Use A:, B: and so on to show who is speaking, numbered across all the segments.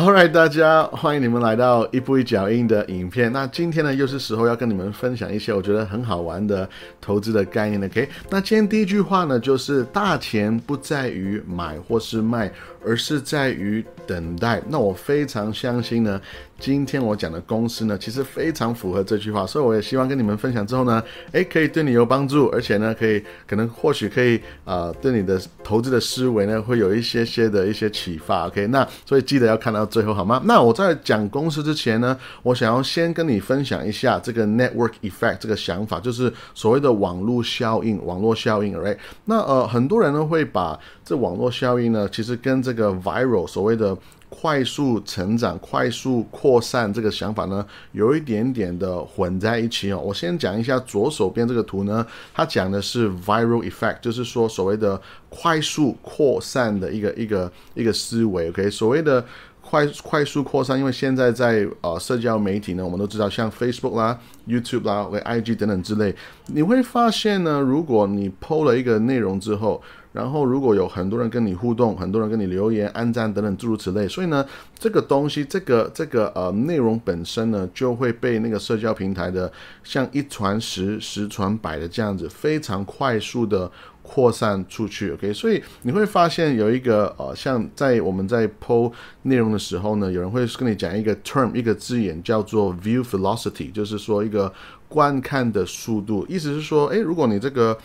A: All right，大家欢迎你们来到一步一脚印的影片。那今天呢，又是时候要跟你们分享一些我觉得很好玩的投资的概念了。OK，那今天第一句话呢，就是大钱不在于买或是卖，而是在于等待。那我非常相信呢，今天我讲的公司呢，其实非常符合这句话，所以我也希望跟你们分享之后呢，诶，可以对你有帮助，而且呢，可以可能或许可以啊，对你的投资的思维呢，会有一些些的一些启发。OK，那所以记得要看到。最后好吗？那我在讲公司之前呢，我想要先跟你分享一下这个 network effect 这个想法，就是所谓的网络效应。网络效应，right？那呃，很多人呢会把这网络效应呢，其实跟这个 viral 所谓的快速成长、快速扩散这个想法呢，有一点点的混在一起哦。我先讲一下左手边这个图呢，它讲的是 viral effect，就是说所谓的快速扩散的一个一个一个思维。OK，所谓的。快快速扩散，因为现在在呃社交媒体呢，我们都知道像 Facebook 啦、YouTube 啦、或 IG 等等之类，你会发现呢，如果你 PO 了一个内容之后，然后如果有很多人跟你互动，很多人跟你留言、按赞等等诸如此类，所以呢，这个东西，这个这个呃内容本身呢，就会被那个社交平台的像一传十、十传百的这样子，非常快速的。扩散出去，OK，所以你会发现有一个呃，像在我们在剖内容的时候呢，有人会跟你讲一个 term，一个字眼叫做 view velocity，就是说一个观看的速度，意思是说，诶，如果你这个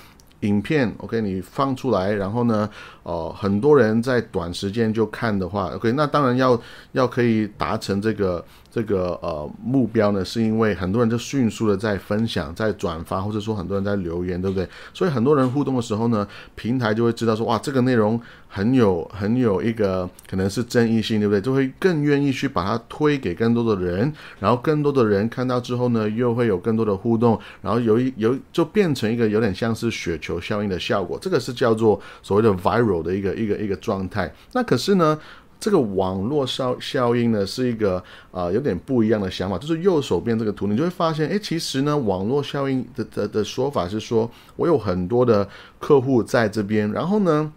A: 影片，OK，你放出来，然后呢，呃，很多人在短时间就看的话，OK，那当然要要可以达成这个。这个呃目标呢，是因为很多人就迅速的在分享、在转发，或者说很多人在留言，对不对？所以很多人互动的时候呢，平台就会知道说，哇，这个内容很有很有一个可能是争议性，对不对？就会更愿意去把它推给更多的人，然后更多的人看到之后呢，又会有更多的互动，然后有一有就变成一个有点像是雪球效应的效果，这个是叫做所谓的 viral 的一个一个一个状态。那可是呢？这个网络效效应呢，是一个啊有点不一样的想法，就是右手边这个图，你就会发现，哎，其实呢，网络效应的的的说法是说，我有很多的客户在这边，然后呢，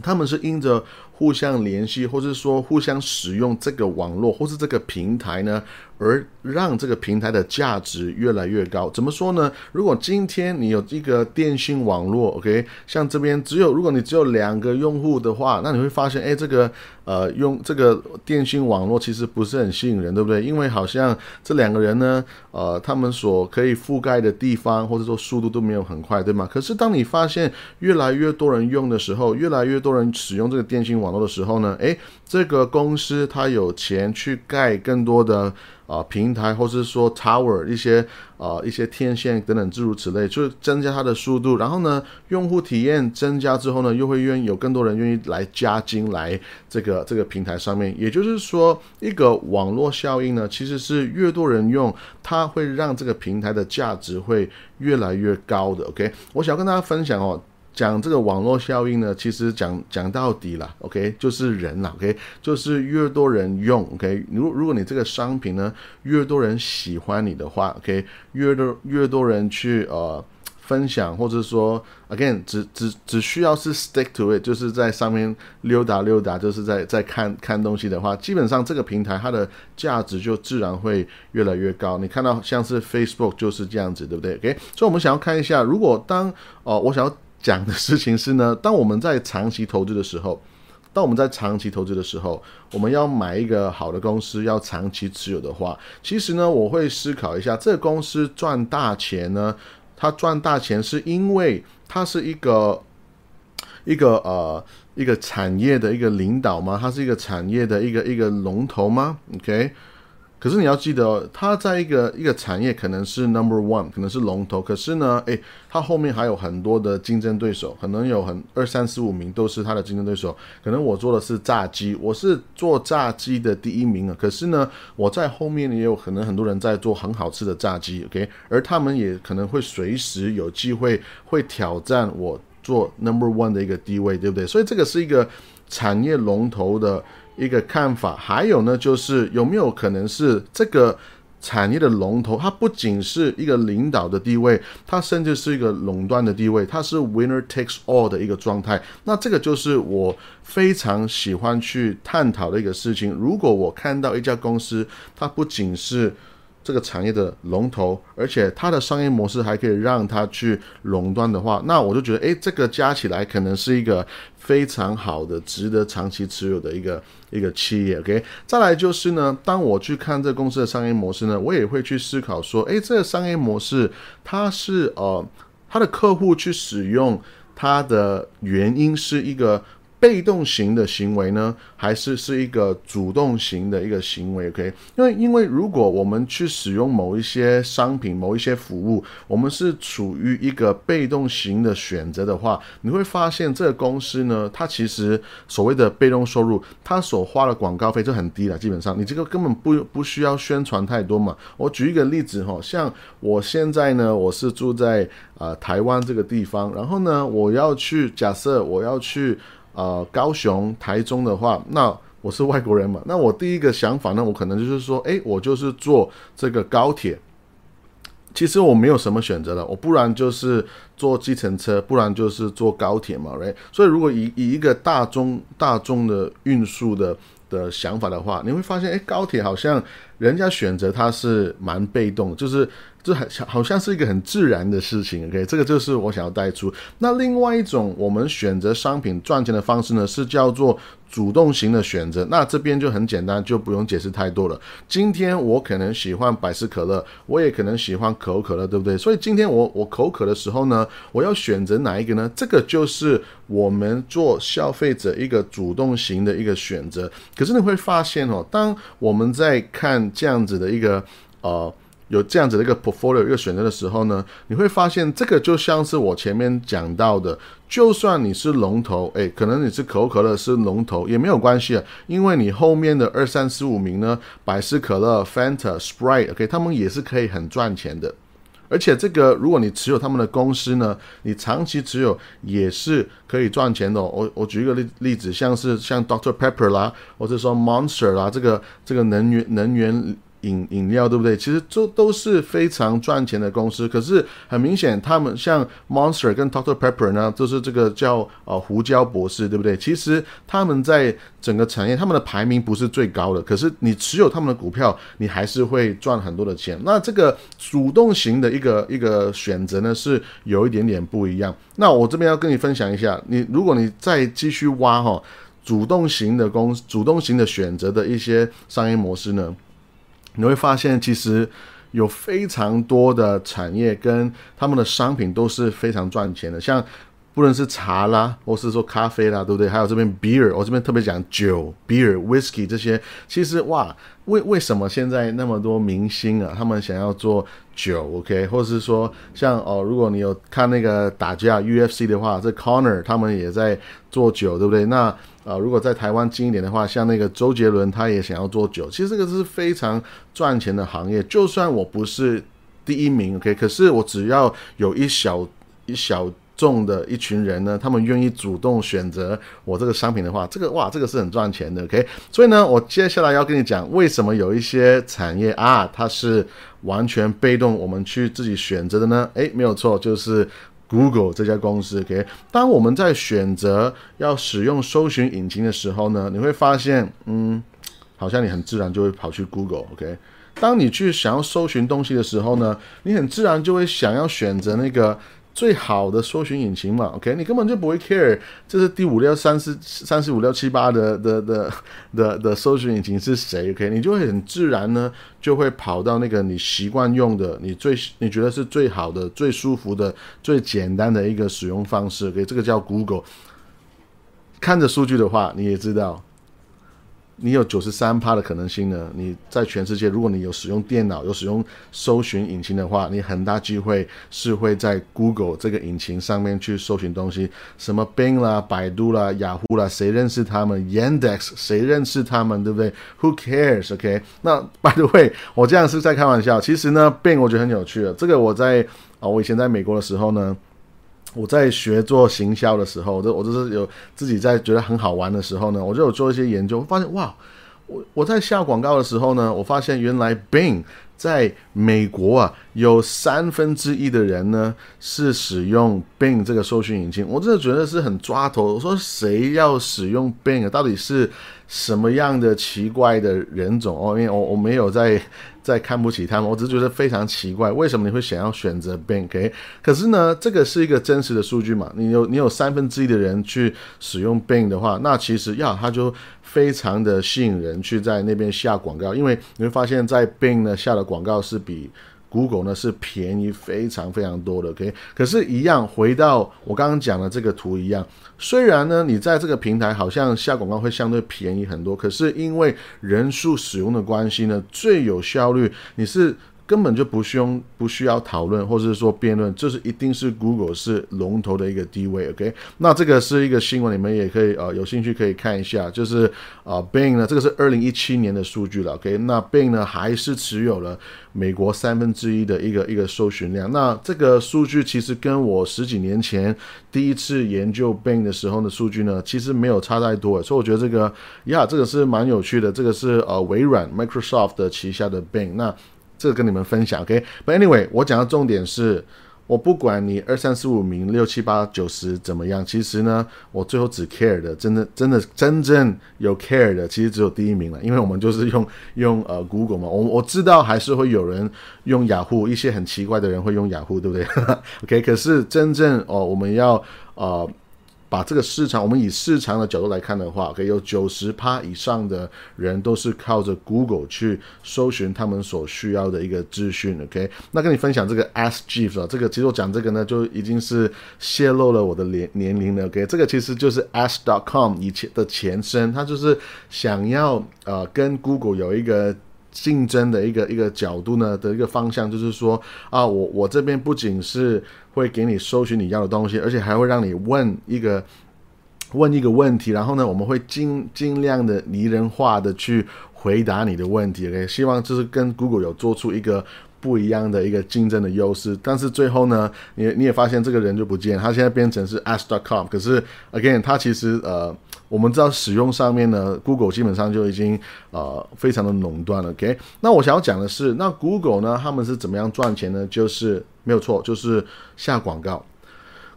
A: 他们是因着。互相联系，或者说互相使用这个网络或是这个平台呢，而让这个平台的价值越来越高。怎么说呢？如果今天你有一个电信网络，OK，像这边只有如果你只有两个用户的话，那你会发现，哎，这个呃用这个电信网络其实不是很吸引人，对不对？因为好像这两个人呢，呃，他们所可以覆盖的地方或者说速度都没有很快，对吗？可是当你发现越来越多人用的时候，越来越多人使用这个电信网。络的时候呢，诶，这个公司它有钱去盖更多的啊平台，或是说 tower 一些啊一些天线等等诸如此类，就是增加它的速度。然后呢，用户体验增加之后呢，又会愿意有更多人愿意来加金来这个这个平台上面。也就是说，一个网络效应呢，其实是越多人用，它会让这个平台的价值会越来越高的。OK，我想要跟大家分享哦。讲这个网络效应呢，其实讲讲到底了，OK，就是人了，OK，就是越多人用，OK，如如果你这个商品呢，越多人喜欢你的话，OK，越多越多人去呃分享，或者说，again，只只只需要是 stick to it，就是在上面溜达溜达，就是在在看看东西的话，基本上这个平台它的价值就自然会越来越高。你看到像是 Facebook 就是这样子，对不对？OK，所以我们想要看一下，如果当哦，我想要。讲的事情是呢，当我们在长期投资的时候，当我们在长期投资的时候，我们要买一个好的公司，要长期持有的话，其实呢，我会思考一下，这个公司赚大钱呢，它赚大钱是因为它是一个一个呃一个产业的一个领导吗？它是一个产业的一个一个龙头吗？OK。可是你要记得，它在一个一个产业可能是 number one，可能是龙头。可是呢，诶，它后面还有很多的竞争对手，可能有很二三四五名都是它的竞争对手。可能我做的是炸鸡，我是做炸鸡的第一名啊。可是呢，我在后面也有可能很多人在做很好吃的炸鸡，OK？而他们也可能会随时有机会会挑战我做 number one 的一个地位，对不对？所以这个是一个产业龙头的。一个看法，还有呢，就是有没有可能是这个产业的龙头，它不仅是一个领导的地位，它甚至是一个垄断的地位，它是 winner takes all 的一个状态。那这个就是我非常喜欢去探讨的一个事情。如果我看到一家公司，它不仅是这个产业的龙头，而且它的商业模式还可以让它去垄断的话，那我就觉得，诶，这个加起来可能是一个非常好的、值得长期持有的一个一个企业。OK，再来就是呢，当我去看这公司的商业模式呢，我也会去思考说，诶，这个商业模式它是呃，它的客户去使用它的原因是一个。被动型的行为呢，还是是一个主动型的一个行为？OK，因为因为如果我们去使用某一些商品、某一些服务，我们是处于一个被动型的选择的话，你会发现这个公司呢，它其实所谓的被动收入，它所花的广告费就很低了。基本上，你这个根本不不需要宣传太多嘛。我举一个例子哈，像我现在呢，我是住在啊台湾这个地方，然后呢，我要去假设我要去。呃，高雄、台中的话，那我是外国人嘛，那我第一个想法呢，我可能就是说，诶，我就是坐这个高铁。其实我没有什么选择了，我不然就是坐计程车，不然就是坐高铁嘛对所以如果以以一个大众大众的运输的的想法的话，你会发现，诶，高铁好像人家选择它是蛮被动，就是。这很好像是一个很自然的事情，OK，这个就是我想要带出。那另外一种我们选择商品赚钱的方式呢，是叫做主动型的选择。那这边就很简单，就不用解释太多了。今天我可能喜欢百事可乐，我也可能喜欢可口可乐，对不对？所以今天我我口渴的时候呢，我要选择哪一个呢？这个就是我们做消费者一个主动型的一个选择。可是你会发现哦，当我们在看这样子的一个呃。有这样子的一个 portfolio 一个选择的时候呢，你会发现这个就像是我前面讲到的，就算你是龙头，诶，可能你是可口可乐是龙头也没有关系啊，因为你后面的二三四五名呢，百事可乐、Fanta、Sprite，OK，他们也是可以很赚钱的。而且这个如果你持有他们的公司呢，你长期持有也是可以赚钱的。我我举一个例例子，像是像 Doctor Pepper 啦，或者说 Monster 啦，这个这个能源能源。饮饮料对不对？其实这都是非常赚钱的公司。可是很明显，他们像 Monster 跟 Doctor Pepper 呢，都是这个叫呃胡椒博士，对不对？其实他们在整个产业，他们的排名不是最高的。可是你持有他们的股票，你还是会赚很多的钱。那这个主动型的一个一个选择呢，是有一点点不一样。那我这边要跟你分享一下，你如果你再继续挖哈，主动型的公主动型的选择的一些商业模式呢？你会发现，其实有非常多的产业跟他们的商品都是非常赚钱的，像不论是茶啦，或是说咖啡啦，对不对？还有这边 beer，我这边特别讲酒，beer、whisky 这些，其实哇，为为什么现在那么多明星啊，他们想要做酒？OK，或者是说像哦，如果你有看那个打架 UFC 的话，这 Conor 他们也在做酒，对不对？那啊，如果在台湾近一点的话，像那个周杰伦，他也想要做酒。其实这个是非常赚钱的行业。就算我不是第一名，OK，可是我只要有一小一小众的一群人呢，他们愿意主动选择我这个商品的话，这个哇，这个是很赚钱的，OK。所以呢，我接下来要跟你讲，为什么有一些产业啊，它是完全被动，我们去自己选择的呢？诶，没有错，就是。Google 这家公司，OK，当我们在选择要使用搜寻引擎的时候呢，你会发现，嗯，好像你很自然就会跑去 Google，OK。当你去想要搜寻东西的时候呢，你很自然就会想要选择那个。最好的搜寻引擎嘛，OK，你根本就不会 care，这是第五六三四三四五六七八的的的的的搜寻引擎是谁？OK，你就会很自然呢，就会跑到那个你习惯用的，你最你觉得是最好的、最舒服的、最简单的一个使用方式。OK，这个叫 Google。看着数据的话，你也知道。你有九十三趴的可能性呢？你在全世界，如果你有使用电脑、有使用搜寻引擎的话，你很大机会是会在 Google 这个引擎上面去搜寻东西，什么 Bing 啦、百度啦、雅虎啦，谁认识他们？Yandex 谁认识他们？对不对？Who cares？OK？那 By the way，我这样是在开玩笑。其实呢，Bing 我觉得很有趣的。这个我在啊，我以前在美国的时候呢。我在学做行销的时候，我我就是有自己在觉得很好玩的时候呢，我就有做一些研究，发现哇，我我在下广告的时候呢，我发现原来 Bing 在美国啊，有三分之一的人呢是使用 Bing 这个搜寻引擎，我真的觉得是很抓头。我说谁要使用 Bing 啊到底是什么样的奇怪的人种哦？因为我我没有在在看不起他们，我只是觉得非常奇怪，为什么你会想要选择 Bing？可是呢，这个是一个真实的数据嘛？你有你有三分之一的人去使用 Bing 的话，那其实呀，它就非常的吸引人去在那边下广告，因为你会发现在 Bing 呢下的广告是比。Google 呢是便宜非常非常多的，OK，可是，一样回到我刚刚讲的这个图一样，虽然呢，你在这个平台好像下广告会相对便宜很多，可是因为人数使用的关系呢，最有效率，你是。根本就不需要不需要讨论，或者是说辩论，就是一定是 Google 是龙头的一个地位，OK？那这个是一个新闻，你们也可以呃有兴趣可以看一下，就是啊 Bing 呢，这个是二零一七年的数据了，OK？那 Bing 呢还是持有了美国三分之一的一个一个搜寻量，那这个数据其实跟我十几年前第一次研究 Bing 的时候的数据呢，其实没有差太多，所以我觉得这个呀，这个是蛮有趣的，这个是呃微软 Microsoft 的旗下的 Bing 那。这个跟你们分享，OK？But anyway，我讲的重点是，我不管你二三四五名、六七八九十怎么样，其实呢，我最后只 care 的，真的真的真正有 care 的，其实只有第一名了，因为我们就是用用呃 Google 嘛，我我知道还是会有人用雅虎，一些很奇怪的人会用雅虎，对不对？OK？可是真正哦，我们要呃。把这个市场，我们以市场的角度来看的话，可以有九十趴以上的人都是靠着 Google 去搜寻他们所需要的一个资讯。OK，那跟你分享这个 Ask Jeeves 啊，这个其实我讲这个呢，就已经是泄露了我的年年龄了。OK，这个其实就是 Ask.com 以前的前身，它就是想要呃跟 Google 有一个。竞争的一个一个角度呢的一个方向，就是说啊，我我这边不仅是会给你搜寻你要的东西，而且还会让你问一个问一个问题，然后呢，我们会尽尽量的拟人化的去回答你的问题。OK，希望就是跟 Google 有做出一个不一样的一个竞争的优势。但是最后呢，你你也发现这个人就不见，他现在变成是 Ask.com，可是 Again，他其实呃。我们知道使用上面呢，Google 基本上就已经呃非常的垄断了。OK，那我想要讲的是，那 Google 呢，他们是怎么样赚钱呢？就是没有错，就是下广告。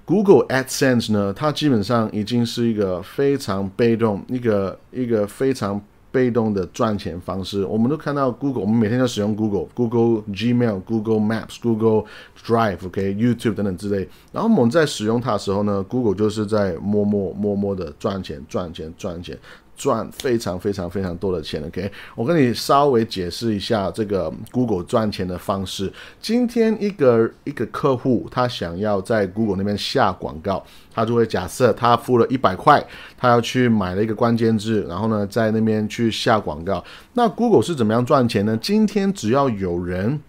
A: Google AdSense 呢，它基本上已经是一个非常被动，一个一个非常。被动的赚钱方式，我们都看到 Google，我们每天都使用 Google，Google Gmail、Google Maps、Google Drive、OK YouTube 等等之类。然后我们在使用它的时候呢，Google 就是在默默默默的赚钱、赚钱、赚钱。赚非常非常非常多的钱，OK？我跟你稍微解释一下这个 Google 赚钱的方式。今天一个一个客户他想要在 Google 那边下广告，他就会假设他付了一百块，他要去买了一个关键字，然后呢在那边去下广告。那 Google 是怎么样赚钱呢？今天只要有人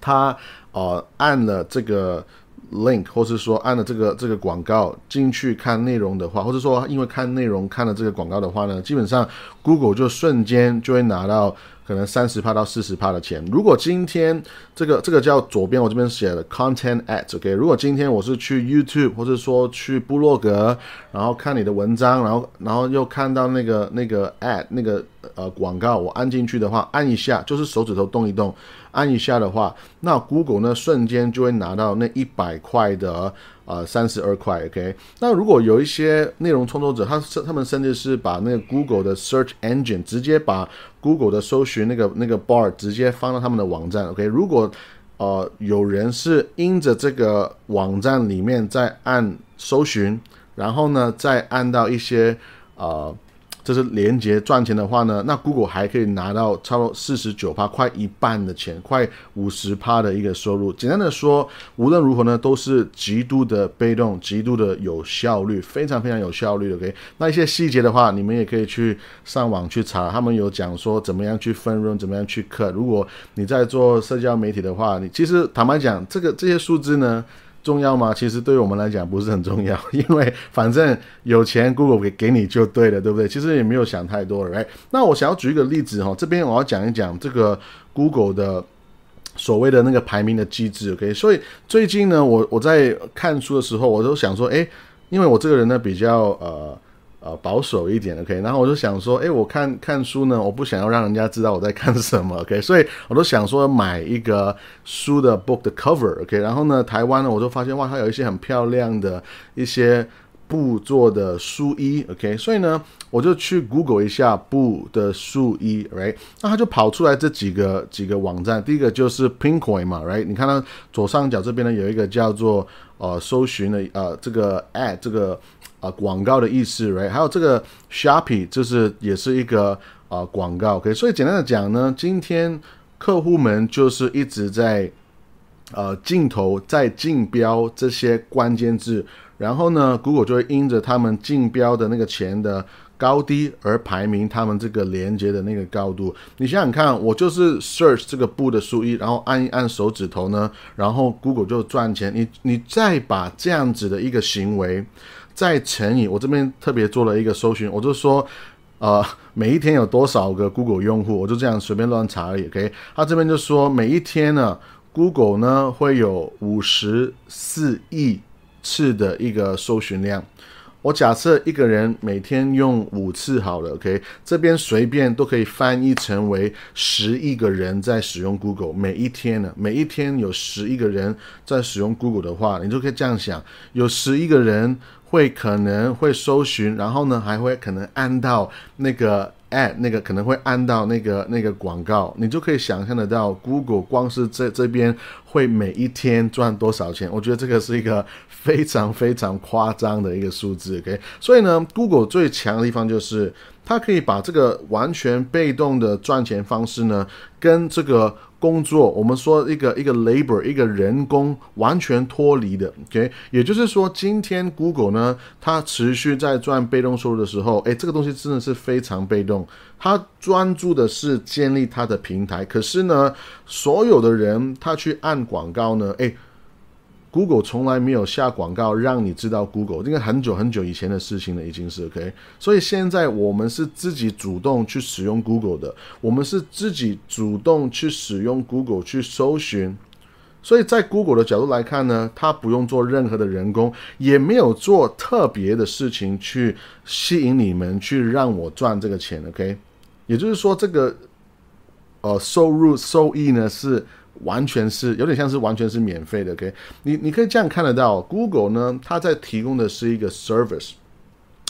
A: 他呃按了这个。link，或是说按了这个这个广告进去看内容的话，或者说因为看内容看了这个广告的话呢，基本上 Google 就瞬间就会拿到。可能三十帕到四十帕的钱。如果今天这个这个叫左边我这边写的 content Ad，OK。如果今天我是去 YouTube 或者说去部落格，然后看你的文章，然后然后又看到那个那个 ad 那个呃广告，我按进去的话，按一下就是手指头动一动，按一下的话，那 Google 呢瞬间就会拿到那一百块的。呃，三十二块，OK。那如果有一些内容创作者，他他们甚至是把那个 Google 的 Search Engine 直接把 Google 的搜寻那个那个 bar 直接放到他们的网站，OK。如果呃有人是因着这个网站里面在按搜寻，然后呢再按到一些呃。就是连接赚钱的话呢，那 Google 还可以拿到超过四十九趴，快一半的钱，快五十趴的一个收入。简单的说，无论如何呢，都是极度的被动，极度的有效率，非常非常有效率的。OK，那一些细节的话，你们也可以去上网去查，他们有讲说怎么样去分润，怎么样去 cut。如果你在做社交媒体的话，你其实坦白讲，这个这些数字呢。重要吗？其实对于我们来讲不是很重要，因为反正有钱 Google 给给你就对了，对不对？其实也没有想太多了。哎，那我想要举一个例子哈，这边我要讲一讲这个 Google 的所谓的那个排名的机制。OK，所以最近呢，我我在看书的时候，我都想说，哎，因为我这个人呢比较呃呃保守一点，OK。然后我就想说，哎，我看看书呢，我不想要让人家知道我在看什么，OK。所以我都想说买一个书的 book 的 cover，OK。然后呢，台湾呢，我就发现哇，它有一些很漂亮的一些。布做的书衣，OK，所以呢，我就去 Google 一下布的书衣，right，那它就跑出来这几个几个网站，第一个就是 Pinkoi 嘛，right，你看到左上角这边呢有一个叫做呃搜寻的呃这个 ad 这个呃广告的意思，right，还有这个 Sharpie 就是也是一个呃广告，OK，所以简单的讲呢，今天客户们就是一直在呃镜头在竞标这些关键字。然后呢，Google 就会因着他们竞标的那个钱的高低而排名他们这个连接的那个高度。你想想看，我就是 search 这个布的数一，然后按一按手指头呢，然后 Google 就赚钱。你你再把这样子的一个行为再乘以，我这边特别做了一个搜寻，我就说，呃，每一天有多少个 Google 用户，我就这样随便乱查而已。OK，他这边就说每一天呢，Google 呢会有五十四亿。次的一个搜寻量，我假设一个人每天用五次好了，OK，这边随便都可以翻译成为十亿个人在使用 Google，每一天呢，每一天有十亿个人在使用 Google 的话，你就可以这样想，有十亿个人会可能会搜寻，然后呢还会可能按到那个。ad 那个可能会按到那个那个广告，你就可以想象得到，Google 光是这这边会每一天赚多少钱？我觉得这个是一个非常非常夸张的一个数字。OK，所以呢，Google 最强的地方就是它可以把这个完全被动的赚钱方式呢，跟这个。工作，我们说一个一个 labor，一个人工完全脱离的，OK，也就是说，今天 Google 呢，它持续在赚被动收入的时候，诶，这个东西真的是非常被动，它专注的是建立它的平台，可是呢，所有的人他去按广告呢，诶。Google 从来没有下广告让你知道 Google，这个很久很久以前的事情了，已经是 OK。所以现在我们是自己主动去使用 Google 的，我们是自己主动去使用 Google 去搜寻。所以在 Google 的角度来看呢，它不用做任何的人工，也没有做特别的事情去吸引你们去让我赚这个钱，OK。也就是说，这个呃收入收益呢是。完全是有点像是完全是免费的，OK？你你可以这样看得到，Google 呢，它在提供的是一个 service，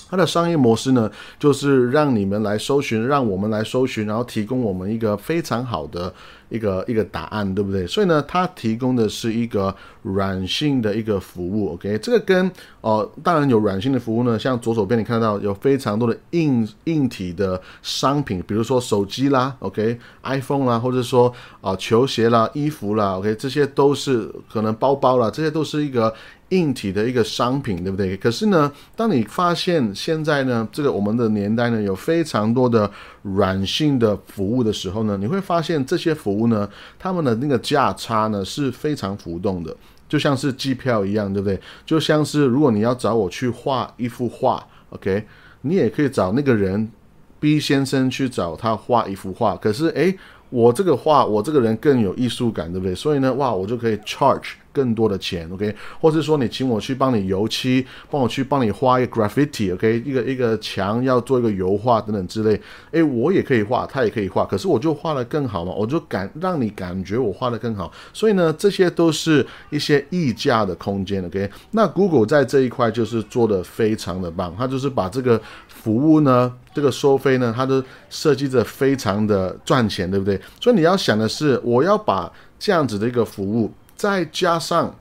A: 它的商业模式呢，就是让你们来搜寻，让我们来搜寻，然后提供我们一个非常好的。一个一个答案，对不对？所以呢，它提供的是一个软性的一个服务，OK？这个跟哦，当然有软性的服务呢，像左手边你看到有非常多的硬硬体的商品，比如说手机啦，OK？iPhone 啦，或者说啊球鞋啦、衣服啦，OK？这些都是可能包包啦，这些都是一个。硬体的一个商品，对不对？可是呢，当你发现现在呢，这个我们的年代呢，有非常多的软性的服务的时候呢，你会发现这些服务呢，他们的那个价差呢是非常浮动的，就像是机票一样，对不对？就像是如果你要找我去画一幅画，OK，你也可以找那个人 B 先生去找他画一幅画，可是诶，我这个画，我这个人更有艺术感，对不对？所以呢，哇，我就可以 charge。更多的钱，OK，或者说你请我去帮你油漆，帮我去帮你画一个 graffiti，OK，一个一个墙要做一个油画等等之类，诶，我也可以画，他也可以画，可是我就画的更好嘛，我就感让你感觉我画的更好，所以呢，这些都是一些溢价的空间，OK，那 Google 在这一块就是做的非常的棒，它就是把这个服务呢，这个收费呢，它都设计的非常的赚钱，对不对？所以你要想的是，我要把这样子的一个服务。再加上，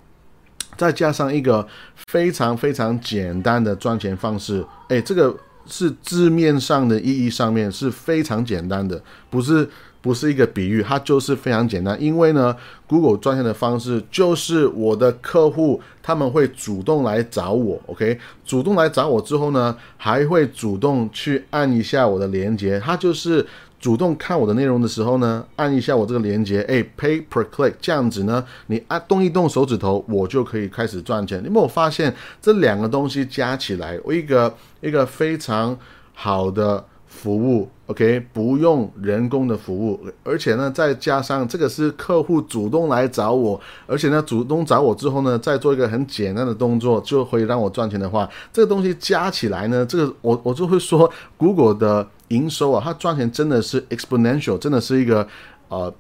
A: 再加上一个非常非常简单的赚钱方式，哎，这个是字面上的意义上面是非常简单的，不是不是一个比喻，它就是非常简单。因为呢，Google 赚钱的方式就是我的客户他们会主动来找我，OK，主动来找我之后呢，还会主动去按一下我的链接，它就是。主动看我的内容的时候呢，按一下我这个链接，哎，pay per click，这样子呢，你按动一动手指头，我就可以开始赚钱。你没有发现这两个东西加起来，我一个一个非常好的服务，OK，不用人工的服务，而且呢，再加上这个是客户主动来找我，而且呢，主动找我之后呢，再做一个很简单的动作，就会让我赚钱的话，这个东西加起来呢，这个我我就会说，Google 的营收啊，它赚钱真的是 exponential，真的是一个呃。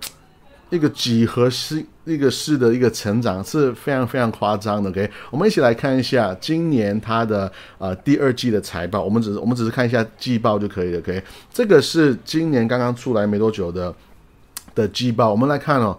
A: 一个几何式一个式的一个成长是非常非常夸张的，OK，我们一起来看一下今年它的呃第二季的财报，我们只是我们只是看一下季报就可以了，OK，这个是今年刚刚出来没多久的的季报，我们来看哦，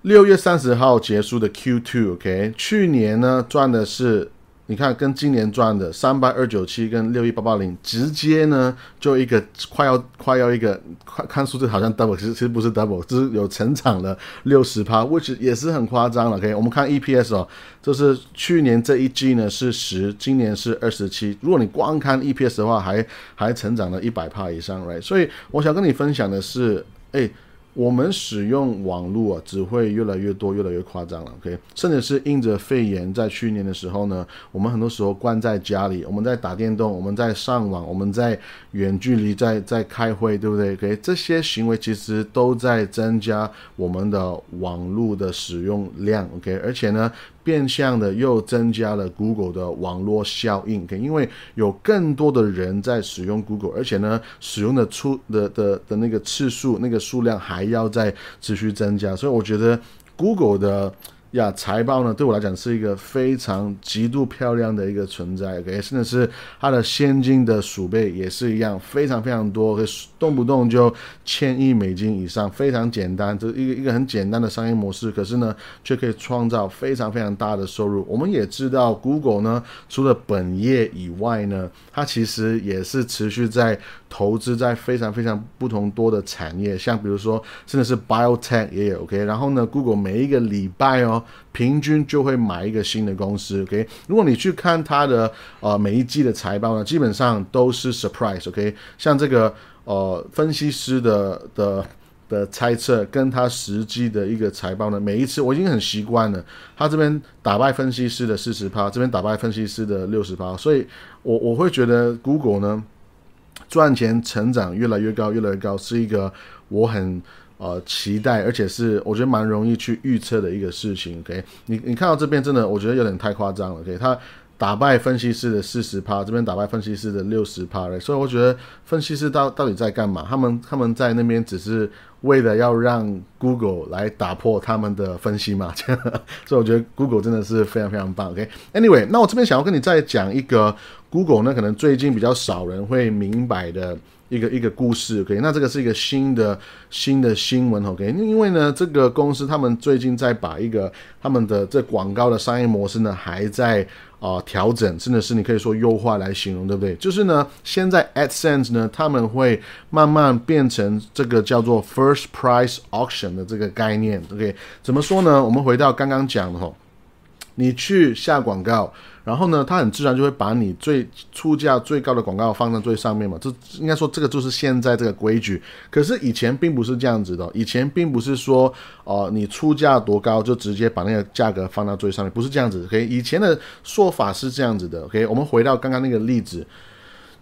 A: 六月三十号结束的 Q2，OK，去年呢赚的是。你看，跟今年赚的三八二九七跟六一八八零，直接呢就一个快要快要一个，看看数字好像 double，其实其实不是 double，只是有成长了六十趴，which 也是很夸张了。OK，我们看 EPS 哦，就是去年这一季呢是十，今年是二十七。如果你光看 EPS 的话，还还成长了一百趴以上，right？所以我想跟你分享的是，哎。我们使用网络啊，只会越来越多，越来越夸张了。OK，甚至是因着肺炎，在去年的时候呢，我们很多时候关在家里，我们在打电动，我们在上网，我们在远距离在在开会，对不对？OK，这些行为其实都在增加我们的网络的使用量。OK，而且呢。变相的又增加了 Google 的网络效应，因为有更多的人在使用 Google，而且呢，使用的出的的的那个次数、那个数量还要再持续增加，所以我觉得 Google 的。呀，财报呢，对我来讲是一个非常极度漂亮的一个存在，OK，甚至是它的现金的储备也是一样，非常非常多，动不动就千亿美金以上，非常简单，这一个一个很简单的商业模式，可是呢，却可以创造非常非常大的收入。我们也知道，Google 呢，除了本业以外呢，它其实也是持续在投资在非常非常不同多的产业，像比如说，甚至是 biotech 也有 OK，然后呢，Google 每一个礼拜哦。平均就会买一个新的公司，OK？如果你去看它的呃每一季的财报呢，基本上都是 surprise，OK？像这个呃分析师的的的猜测，跟他实际的一个财报呢，每一次我已经很习惯了，他这边打败分析师的四十趴，这边打败分析师的六十趴，所以我我会觉得 Google 呢赚钱成长越来越高，越来越高，是一个我很。呃，期待，而且是我觉得蛮容易去预测的一个事情。OK，你你看到这边真的，我觉得有点太夸张了。OK，他打败分析师的四十趴，这边打败分析师的六十趴，所以我觉得分析师到到底在干嘛？他们他们在那边只是为了要让 Google 来打破他们的分析嘛？所以我觉得 Google 真的是非常非常棒。OK，Anyway，那我这边想要跟你再讲一个 Google 呢，可能最近比较少人会明白的。一个一个故事，OK，那这个是一个新的新的新闻，OK，因为呢，这个公司他们最近在把一个他们的这广告的商业模式呢，还在啊调整，真的是你可以说优化来形容，对不对？就是呢，现在 AdSense 呢，他们会慢慢变成这个叫做 First Price Auction 的这个概念，OK，怎么说呢？我们回到刚刚讲的吼，你去下广告。然后呢，它很自然就会把你最出价最高的广告放在最上面嘛。这应该说这个就是现在这个规矩。可是以前并不是这样子的，以前并不是说哦，你出价多高就直接把那个价格放到最上面，不是这样子。OK，以前的说法是这样子的。OK，我们回到刚刚那个例子，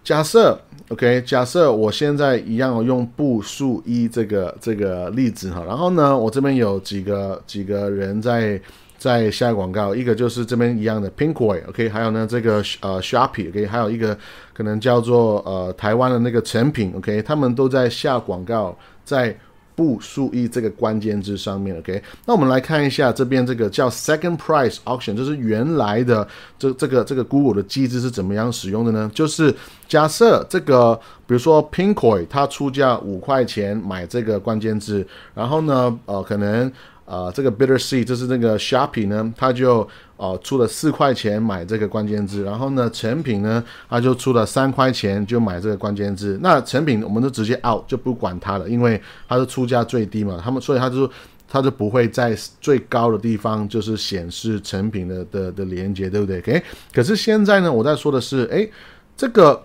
A: 假设 OK，假设我现在一样用步数一这个这个例子哈，然后呢，我这边有几个几个人在。在下广告，一个就是这边一样的 Pinkway，OK，还有呢这个呃 Sharpie，OK，还有一个可能叫做呃台湾的那个成品，OK，他们都在下广告，在不数一这个关键字上面，OK，那我们来看一下这边这个叫 Second Price Auction，就是原来的这这个这个 Google 的机制是怎么样使用的呢？就是假设这个比如说 Pinkway 它出价五块钱买这个关键字，然后呢呃可能。啊，这个 Bitter Sea 就是那个 Sharpie 呢，他就哦出了四块钱买这个关键字，然后呢，成品呢，他就出了三块钱就买这个关键字。那成品我们都直接 out 就不管它了，因为它是出价最低嘛，他们所以他就他就不会在最高的地方就是显示成品的的的连接，对不对？OK，可是现在呢，我在说的是，哎，这个。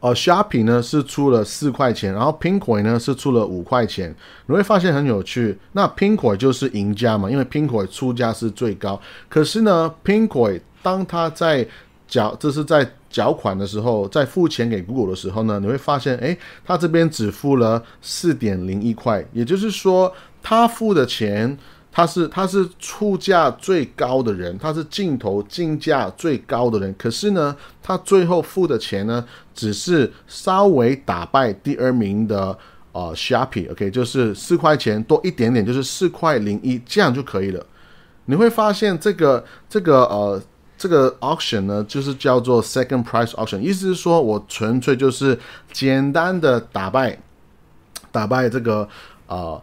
A: 哦，shopping 呢是出了四块钱，然后 Pinkoi 呢是出了五块钱。你会发现很有趣，那 Pinkoi 就是赢家嘛，因为 Pinkoi 出价是最高。可是呢，Pinkoi 当他在缴，这是在缴款的时候，在付钱给 Google 的时候呢，你会发现，诶，他这边只付了四点零一块，也就是说，他付的钱，他是他是出价最高的人，他是镜头竞价最高的人，可是呢，他最后付的钱呢，只是稍微打败第二名的呃 Sharpie，OK，就是四块钱多一点点，就是四块零一，这样就可以了。你会发现这个这个呃。这个 auction 呢，就是叫做 second price auction，意思是说我纯粹就是简单的打败打败这个啊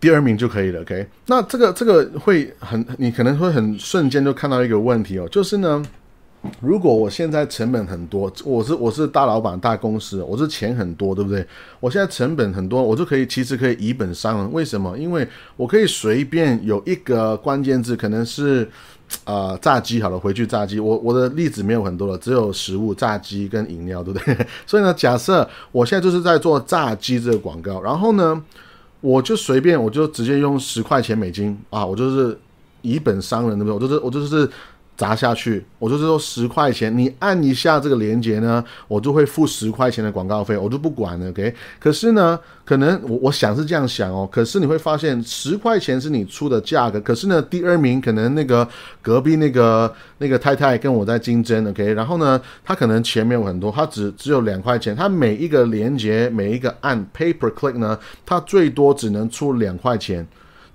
A: 第二名就可以了，OK？那这个这个会很，你可能会很瞬间就看到一个问题哦，就是呢，如果我现在成本很多，我是我是大老板大公司，我是钱很多，对不对？我现在成本很多，我就可以其实可以以本伤人，为什么？因为我可以随便有一个关键字，可能是。呃，炸鸡好了，回去炸鸡。我我的例子没有很多了，只有食物、炸鸡跟饮料，对不对？所以呢，假设我现在就是在做炸鸡这个广告，然后呢，我就随便，我就直接用十块钱美金啊，我就是以本商人，对不对？我就是我就是。砸下去，我就是说十块钱，你按一下这个链接呢，我就会付十块钱的广告费，我就不管了，OK？可是呢，可能我我想是这样想哦，可是你会发现十块钱是你出的价格，可是呢，第二名可能那个隔壁那个那个太太跟我在竞争，OK？然后呢，他可能钱没有很多，他只只有两块钱，他每一个链接每一个按 paper click 呢，他最多只能出两块钱。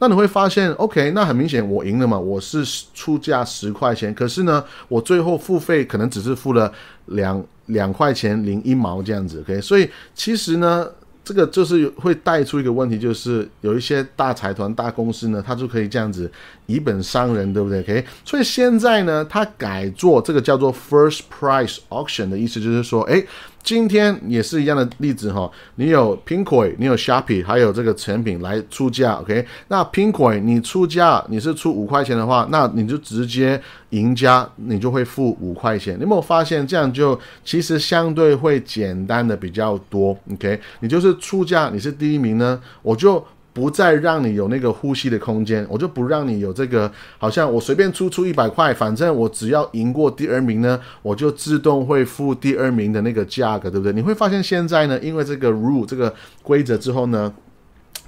A: 那你会发现，OK，那很明显我赢了嘛，我是出价十块钱，可是呢，我最后付费可能只是付了两两块钱零一毛这样子，OK，所以其实呢。这个就是会带出一个问题，就是有一些大财团、大公司呢，它就可以这样子以本伤人，对不对？OK，所以现在呢，它改做这个叫做 First Price Auction 的意思，就是说，哎，今天也是一样的例子哈，你有 Pinkoi，你有 Sharpie，还有这个成品来出价，OK，那 Pinkoi 你出价你是出五块钱的话，那你就直接赢家，你就会付五块钱。你有没有发现这样就其实相对会简单的比较多？OK，你就是。出价你是第一名呢，我就不再让你有那个呼吸的空间，我就不让你有这个，好像我随便出出一百块，反正我只要赢过第二名呢，我就自动会付第二名的那个价格，对不对？你会发现现在呢，因为这个 rule 这个规则之后呢。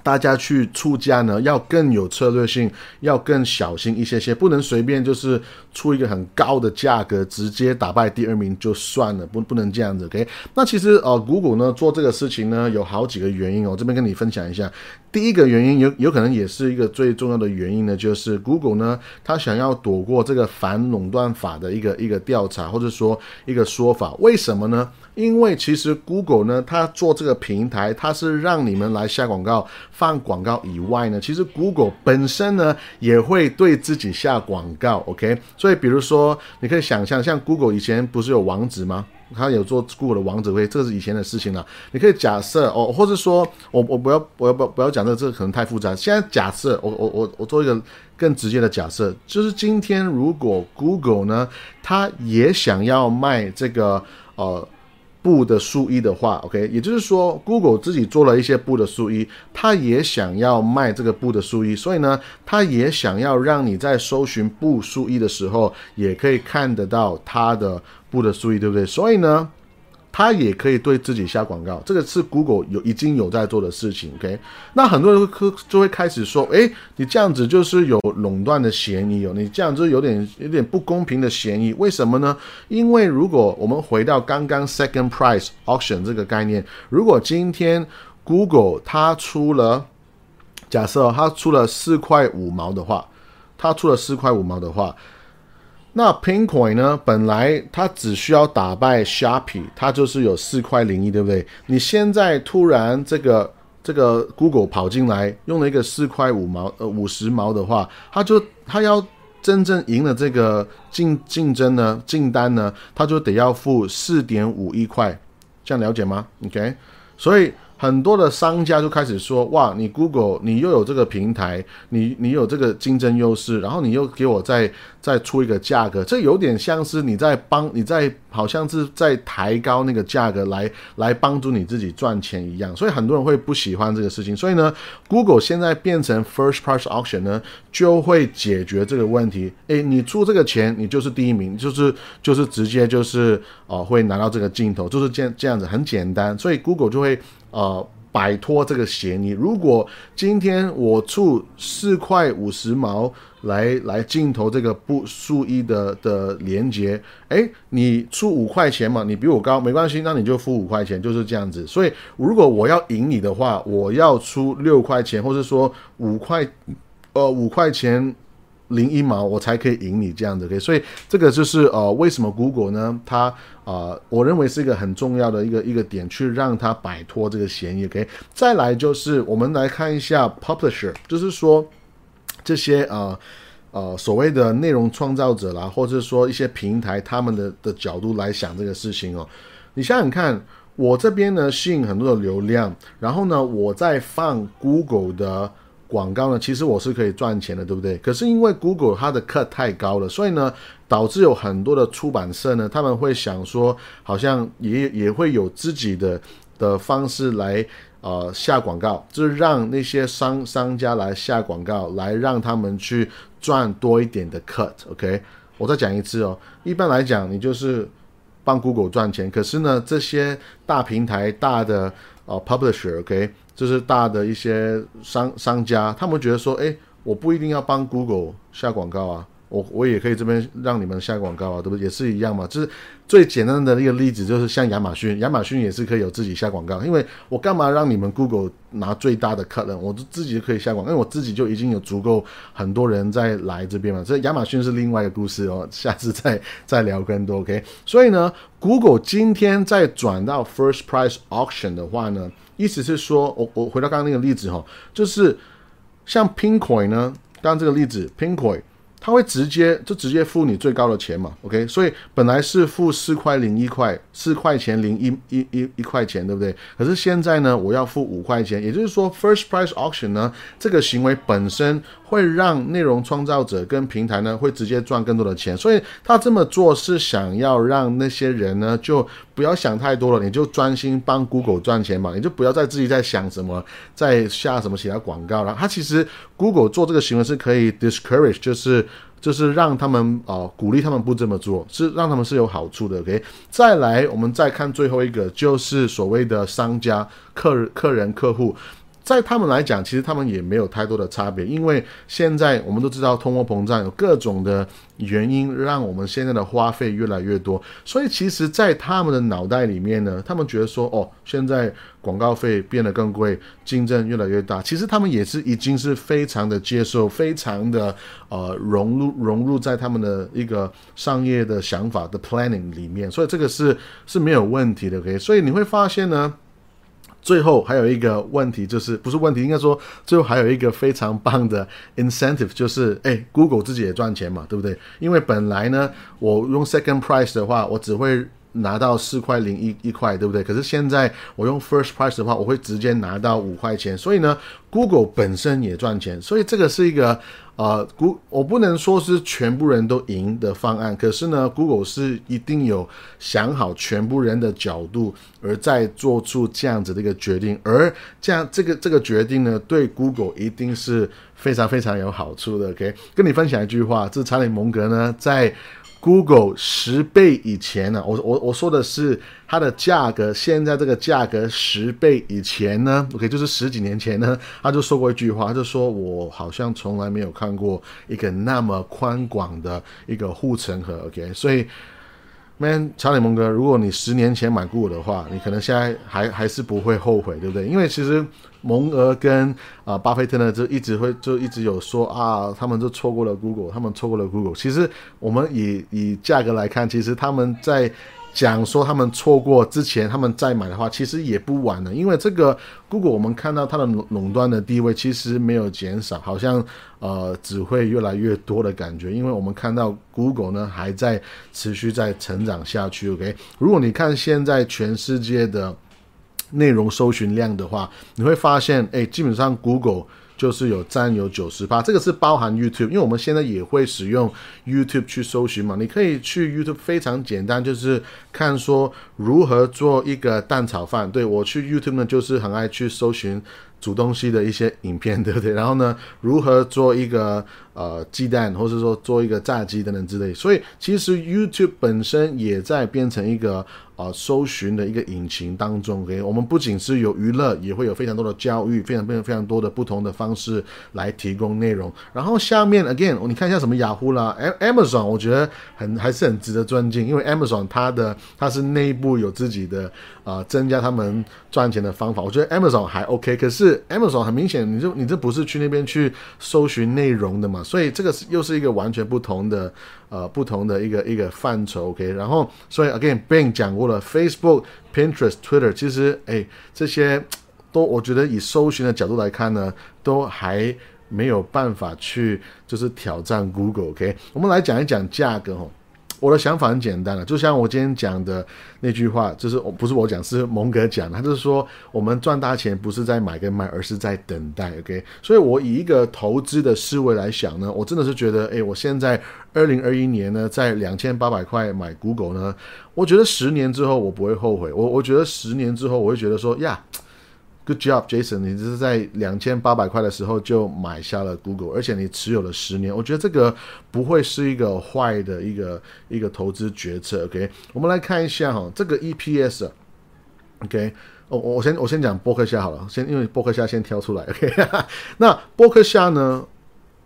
A: 大家去出价呢，要更有策略性，要更小心一些些，不能随便就是出一个很高的价格，直接打败第二名就算了，不不能这样子。OK，那其实呃，谷谷呢做这个事情呢，有好几个原因哦，这边跟你分享一下。第一个原因有有可能也是一个最重要的原因呢，就是 Google 呢，它想要躲过这个反垄断法的一个一个调查，或者说一个说法。为什么呢？因为其实 Google 呢，它做这个平台，它是让你们来下广告、放广告以外呢，其实 Google 本身呢也会对自己下广告。OK，所以比如说，你可以想象，像 Google 以前不是有网址吗？他有做 Google 的网址会，这是以前的事情了。你可以假设哦，或者说我我不要我要不要不要讲这个，这个可能太复杂。现在假设我我我我做一个更直接的假设，就是今天如果 Google 呢，它也想要卖这个呃布的素衣的话，OK，也就是说 Google 自己做了一些布的素衣，他也想要卖这个布的素衣，所以呢，他也想要让你在搜寻布素衣的时候，也可以看得到他的。布的注意，对不对？所以呢，他也可以对自己下广告，这个是 Google 有已经有在做的事情。OK，那很多人会就会开始说，哎，你这样子就是有垄断的嫌疑哦，你这样子有点有点不公平的嫌疑。为什么呢？因为如果我们回到刚刚 Second Price Auction 这个概念，如果今天 Google 它出了，假设它出了四块五毛的话，它出了四块五毛的话。那 Pinkoi 呢？本来它只需要打败 Sharpie，它就是有四块零一，对不对？你现在突然这个这个 Google 跑进来，用了一个四块五毛呃五十毛的话，它就它要真正赢了这个竞竞争呢订单呢，它就得要付四点五一块，这样了解吗？OK，所以。很多的商家就开始说：哇，你 Google 你又有这个平台，你你有这个竞争优势，然后你又给我再再出一个价格，这有点像是你在帮你在好像是在抬高那个价格来来帮助你自己赚钱一样，所以很多人会不喜欢这个事情。所以呢，Google 现在变成 First Price Auction 呢，就会解决这个问题。诶，你出这个钱，你就是第一名，就是就是直接就是哦会拿到这个镜头，就是这样这样子很简单，所以 Google 就会。呃，摆脱这个嫌疑。如果今天我出四块五十毛来来镜头这个不数一的的连接，诶，你出五块钱嘛，你比我高没关系，那你就付五块钱，就是这样子。所以如果我要赢你的话，我要出六块钱，或者说五块，呃，五块钱。零一毛，我才可以赢你这样子，OK？所以这个就是呃，为什么 Google 呢？它啊，我认为是一个很重要的一个一个点，去让它摆脱这个嫌疑，OK？再来就是我们来看一下 Publisher，就是说这些啊呃所谓的内容创造者啦，或者说一些平台他们的的角度来想这个事情哦。你想想看，我这边呢吸引很多的流量，然后呢我再放 Google 的。广告呢，其实我是可以赚钱的，对不对？可是因为 Google 它的 cut 太高了，所以呢，导致有很多的出版社呢，他们会想说，好像也也会有自己的的方式来呃下广告，就是让那些商商家来下广告，来让他们去赚多一点的 cut。OK，我再讲一次哦，一般来讲，你就是帮 Google 赚钱，可是呢，这些大平台、大的啊 publisher，OK。就是大的一些商商家，他们觉得说，哎，我不一定要帮 Google 下广告啊，我我也可以这边让你们下广告啊，对不对？也是一样嘛。就是最简单的一个例子，就是像亚马逊，亚马逊也是可以有自己下广告，因为我干嘛让你们 Google 拿最大的客人，我自己就可以下广告，因为我自己就已经有足够很多人在来这边嘛。所以亚马逊是另外一个故事哦，下次再再聊更多。OK，所以呢，Google 今天再转到 First Price Auction 的话呢？意思是说，我我回到刚刚那个例子哈，就是像 Pinkoi 呢，刚刚这个例子，Pinkoi。他会直接就直接付你最高的钱嘛，OK？所以本来是付四块零一块，四块钱零一一一一块钱，对不对？可是现在呢，我要付五块钱，也就是说，First Price Auction 呢，这个行为本身会让内容创造者跟平台呢，会直接赚更多的钱。所以他这么做是想要让那些人呢，就不要想太多了，你就专心帮 Google 赚钱嘛，你就不要再自己在想什么，在下什么其他广告了。他其实 Google 做这个行为是可以 discourage，就是。就是让他们啊，鼓励他们不这么做，是让他们是有好处的。OK，再来，我们再看最后一个，就是所谓的商家、客客人、客户。在他们来讲，其实他们也没有太多的差别，因为现在我们都知道通货膨胀有各种的原因，让我们现在的花费越来越多。所以，其实，在他们的脑袋里面呢，他们觉得说，哦，现在广告费变得更贵，竞争越来越大。其实他们也是已经是非常的接受，非常的呃融入融入在他们的一个商业的想法的 planning 里面。所以这个是是没有问题的。OK，所以你会发现呢。最后还有一个问题，就是不是问题，应该说最后还有一个非常棒的 incentive，就是哎，Google 自己也赚钱嘛，对不对？因为本来呢，我用 second price 的话，我只会拿到四块零一一块，对不对？可是现在我用 first price 的话，我会直接拿到五块钱，所以呢，Google 本身也赚钱，所以这个是一个。啊，Go 我不能说是全部人都赢的方案，可是呢，Google 是一定有想好全部人的角度，而再做出这样子的一个决定，而这样这个这个决定呢，对 Google 一定是非常非常有好处的。OK，跟你分享一句话，这查理蒙格呢在。Google 十倍以前呢，我我我说的是它的价格，现在这个价格十倍以前呢，OK，就是十几年前呢，他就说过一句话，他就说我好像从来没有看过一个那么宽广的一个护城河，OK，所以。Man，查理蒙哥，如果你十年前买 Google 的话，你可能现在还还是不会后悔，对不对？因为其实蒙哥跟啊巴菲特呢，就一直会就一直有说啊，他们就错过了 Google，他们错过了 Google。其实我们以以价格来看，其实他们在。讲说他们错过之前，他们再买的话，其实也不晚了。因为这个 Google，我们看到它的垄垄断的地位其实没有减少，好像呃只会越来越多的感觉。因为我们看到 Google 呢还在持续在成长下去。OK，如果你看现在全世界的内容搜寻量的话，你会发现，哎，基本上 Google 就是有占有九十八，这个是包含 YouTube，因为我们现在也会使用 YouTube 去搜寻嘛。你可以去 YouTube，非常简单，就是看说如何做一个蛋炒饭。对我去 YouTube 呢，就是很爱去搜寻。煮东西的一些影片，对不对？然后呢，如何做一个呃鸡蛋，或者说做一个炸鸡等等之类。所以其实 YouTube 本身也在变成一个呃搜寻的一个引擎当中。OK，我们不仅是有娱乐，也会有非常多的教育，非常非常非常多的不同的方式来提供内容。然后下面 again，你看一下什么雅虎啦，Amazon，我觉得很还是很值得尊敬，因为 Amazon 它的它是内部有自己的啊增加他们赚钱的方法。我觉得 Amazon 还 OK，可是。Amazon 很明显，你就你这不是去那边去搜寻内容的嘛？所以这个是又是一个完全不同的呃不同的一个一个范畴。OK，然后所以 again，Ben 讲过了，Facebook、Pinterest、Twitter，其实哎这些都我觉得以搜寻的角度来看呢，都还没有办法去就是挑战 Google。OK，我们来讲一讲价格哦。我的想法很简单了，就像我今天讲的那句话，就是我不是我讲，是蒙哥讲，他就是说我们赚大钱不是在买跟卖，而是在等待。OK，所以我以一个投资的思维来想呢，我真的是觉得，哎，我现在二零二一年呢，在两千八百块买 Google 呢，我觉得十年之后我不会后悔。我我觉得十年之后我会觉得说呀。Good job, Jason！你这是在两千八百块的时候就买下了 Google，而且你持有了十年，我觉得这个不会是一个坏的一个一个投资决策。OK，我们来看一下哈，这个 EPS。OK，我我先我先讲波克夏好了，先因为波克夏先挑出来。OK，那波克夏呢，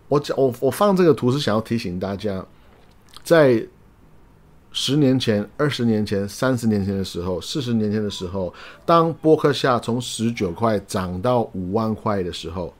A: 我讲我我放这个图是想要提醒大家，在。十年前、二十年前、三十年前的时候、四十年前的时候，当波克夏从十九块涨到五万块的时候，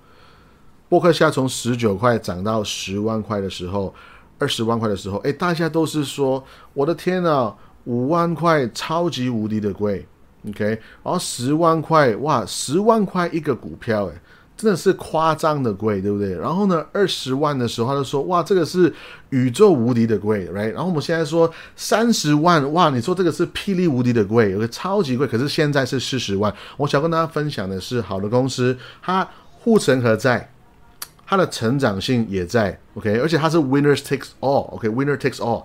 A: 波克夏从十九块涨到十万块的时候，二十万块的时候，哎，大家都是说：“我的天呐，五万块超级无敌的贵。”OK，然后十万块，哇，十万块一个股票，哎。真的是夸张的贵，对不对？然后呢，二十万的时候他就说：“哇，这个是宇宙无敌的贵，right？” 然后我们现在说三十万，哇，你说这个是霹雳无敌的贵，有个超级贵。可是现在是四十万。我想跟大家分享的是，好的公司它护城河在，它的成长性也在，OK？而且它是 winners takes all，OK？winner takes all，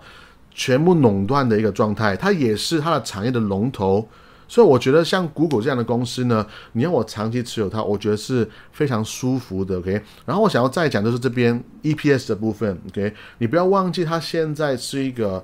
A: 全部垄断的一个状态，它也是它的产业的龙头。所以我觉得像 Google 这样的公司呢，你让我长期持有它，我觉得是非常舒服的。OK，然后我想要再讲就是这边 EPS 的部分。OK，你不要忘记它现在是一个。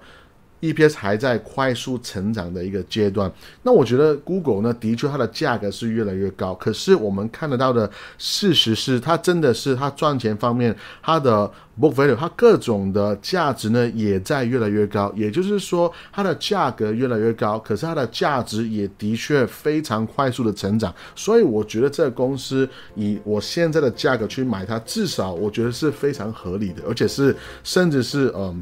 A: EPS 还在快速成长的一个阶段，那我觉得 Google 呢，的确它的价格是越来越高。可是我们看得到的事实是，它真的是它赚钱方面，它的 book value，它各种的价值呢，也在越来越高。也就是说，它的价格越来越高，可是它的价值也的确非常快速的成长。所以我觉得这个公司以我现在的价格去买它，至少我觉得是非常合理的，而且是甚至是嗯。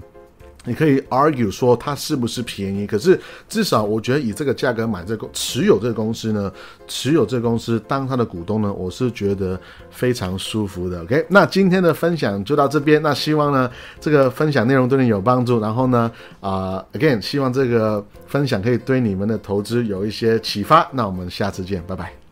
A: 你可以 argue 说它是不是便宜，可是至少我觉得以这个价格买这个持有这个公司呢，持有这个公司当它的股东呢，我是觉得非常舒服的。OK，那今天的分享就到这边，那希望呢这个分享内容对你有帮助，然后呢啊 again 希望这个分享可以对你们的投资有一些启发。那我们下次见，拜拜。